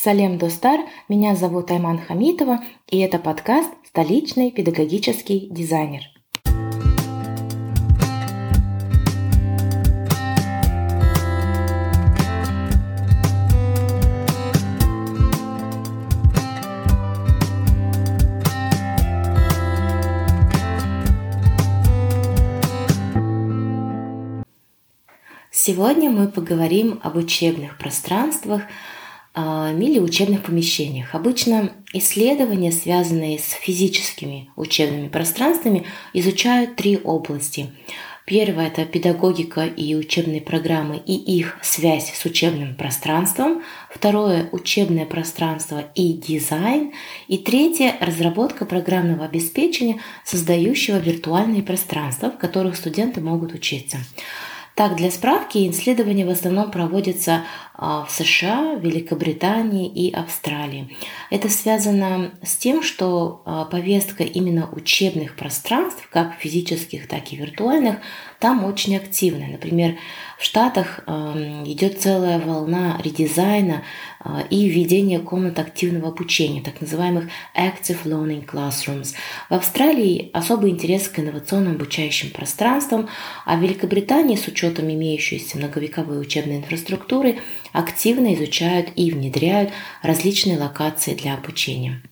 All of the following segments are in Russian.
Салем Достар, меня зовут Айман Хамитова, и это подкаст «Столичный педагогический дизайнер». Сегодня мы поговорим об учебных пространствах – или учебных помещениях. Обычно исследования, связанные с физическими учебными пространствами, изучают три области. Первое – это педагогика и учебные программы и их связь с учебным пространством. Второе – учебное пространство и дизайн. И третье – разработка программного обеспечения, создающего виртуальные пространства, в которых студенты могут учиться. Так, для справки, исследования в основном проводятся а, в США, Великобритании и Австралии. Это связано с тем, что а, повестка именно учебных пространств, как физических, так и виртуальных, там очень активная. Например, в Штатах идет целая волна редизайна а, и введения комнат активного обучения, так называемых Active Learning Classrooms. В Австралии особый интерес к инновационным обучающим пространствам, а в Великобритании с учетом имеющейся многовековой учебной инфраструктуры активно изучают и внедряют различные локации для обучения.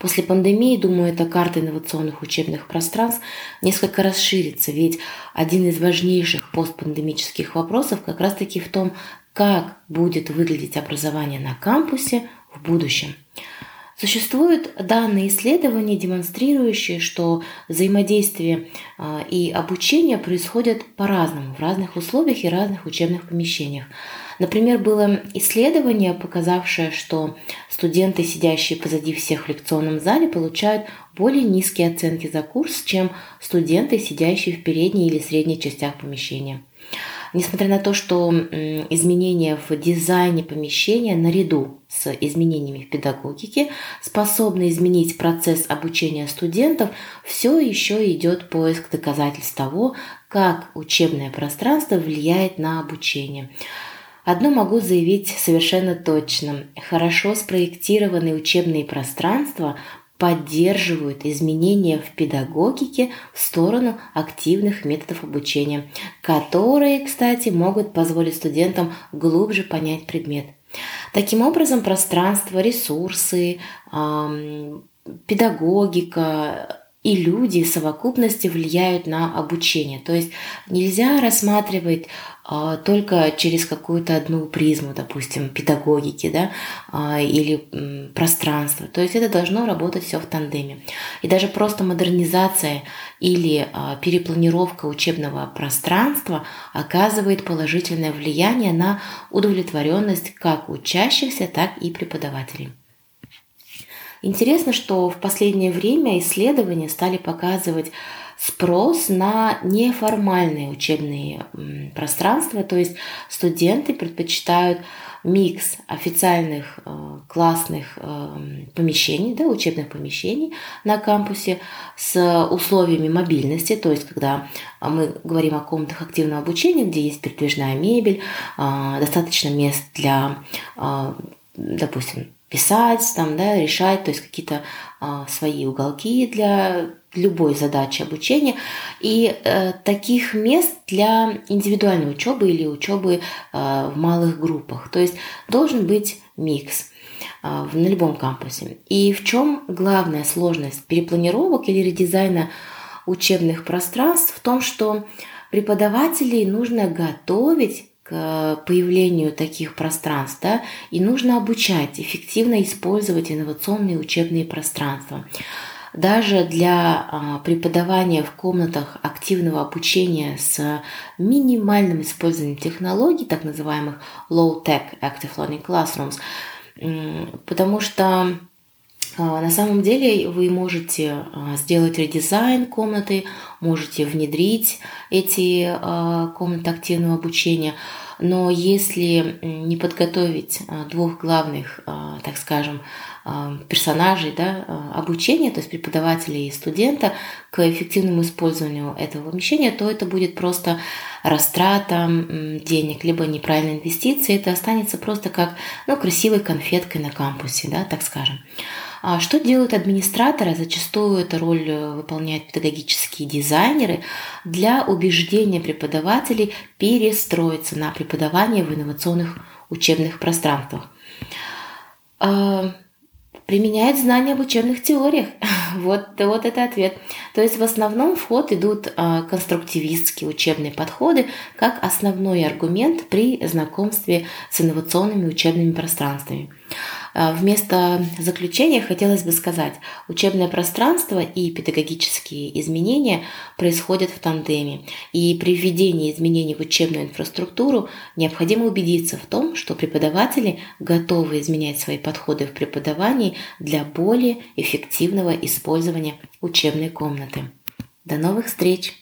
После пандемии, думаю, эта карта инновационных учебных пространств несколько расширится, ведь один из важнейших постпандемических вопросов как раз-таки в том, как будет выглядеть образование на кампусе в будущем. Существуют данные исследования, демонстрирующие, что взаимодействие а, и обучение происходят по-разному в разных условиях и разных учебных помещениях. Например, было исследование, показавшее, что студенты, сидящие позади всех в лекционном зале, получают более низкие оценки за курс, чем студенты, сидящие в передней или средней частях помещения. Несмотря на то, что изменения в дизайне помещения наряду с изменениями в педагогике способны изменить процесс обучения студентов, все еще идет поиск доказательств того, как учебное пространство влияет на обучение. Одно могу заявить совершенно точно. Хорошо спроектированные учебные пространства поддерживают изменения в педагогике в сторону активных методов обучения, которые, кстати, могут позволить студентам глубже понять предмет. Таким образом, пространство, ресурсы, педагогика, и люди в совокупности влияют на обучение. То есть нельзя рассматривать а, только через какую-то одну призму, допустим, педагогики да, а, или м, пространства. То есть это должно работать все в тандеме. И даже просто модернизация или а, перепланировка учебного пространства оказывает положительное влияние на удовлетворенность как учащихся, так и преподавателей. Интересно, что в последнее время исследования стали показывать спрос на неформальные учебные пространства, то есть студенты предпочитают микс официальных э, классных э, помещений, да, учебных помещений на кампусе с условиями мобильности, то есть когда мы говорим о комнатах активного обучения, где есть передвижная мебель, э, достаточно мест для, допустим, писать, там, да, решать, то есть какие-то а, свои уголки для любой задачи обучения. И э, таких мест для индивидуальной учебы или учебы э, в малых группах. То есть должен быть микс э, на любом кампусе. И в чем главная сложность перепланировок или редизайна учебных пространств? В том, что преподавателей нужно готовить к появлению таких пространств, да, и нужно обучать эффективно использовать инновационные учебные пространства. Даже для а, преподавания в комнатах активного обучения с минимальным использованием технологий, так называемых low-tech active learning classrooms, потому что на самом деле вы можете а, сделать редизайн комнаты, можете внедрить эти а, комнаты активного обучения, но если не подготовить двух главных так скажем, персонажей да, обучения, то есть преподавателя и студента, к эффективному использованию этого помещения, то это будет просто растрата денег, либо неправильная инвестиция. Это останется просто как ну, красивой конфеткой на кампусе, да, так скажем. А что делают администраторы? Зачастую эту роль э, выполняют педагогические дизайнеры для убеждения преподавателей перестроиться на преподавание в инновационных учебных пространствах. А, применяют знания об учебных теориях. вот, вот это ответ. То есть в основном в ход идут а, конструктивистские учебные подходы как основной аргумент при знакомстве с инновационными учебными пространствами. А, вместо заключения хотелось бы сказать, учебное пространство и педагогические изменения происходят в тандеме, и при введении изменений в учебную инфраструктуру необходимо убедиться в том, что преподаватели готовы изменять свои подходы в преподавании для более эффективного использования учебной комнаты. До новых встреч!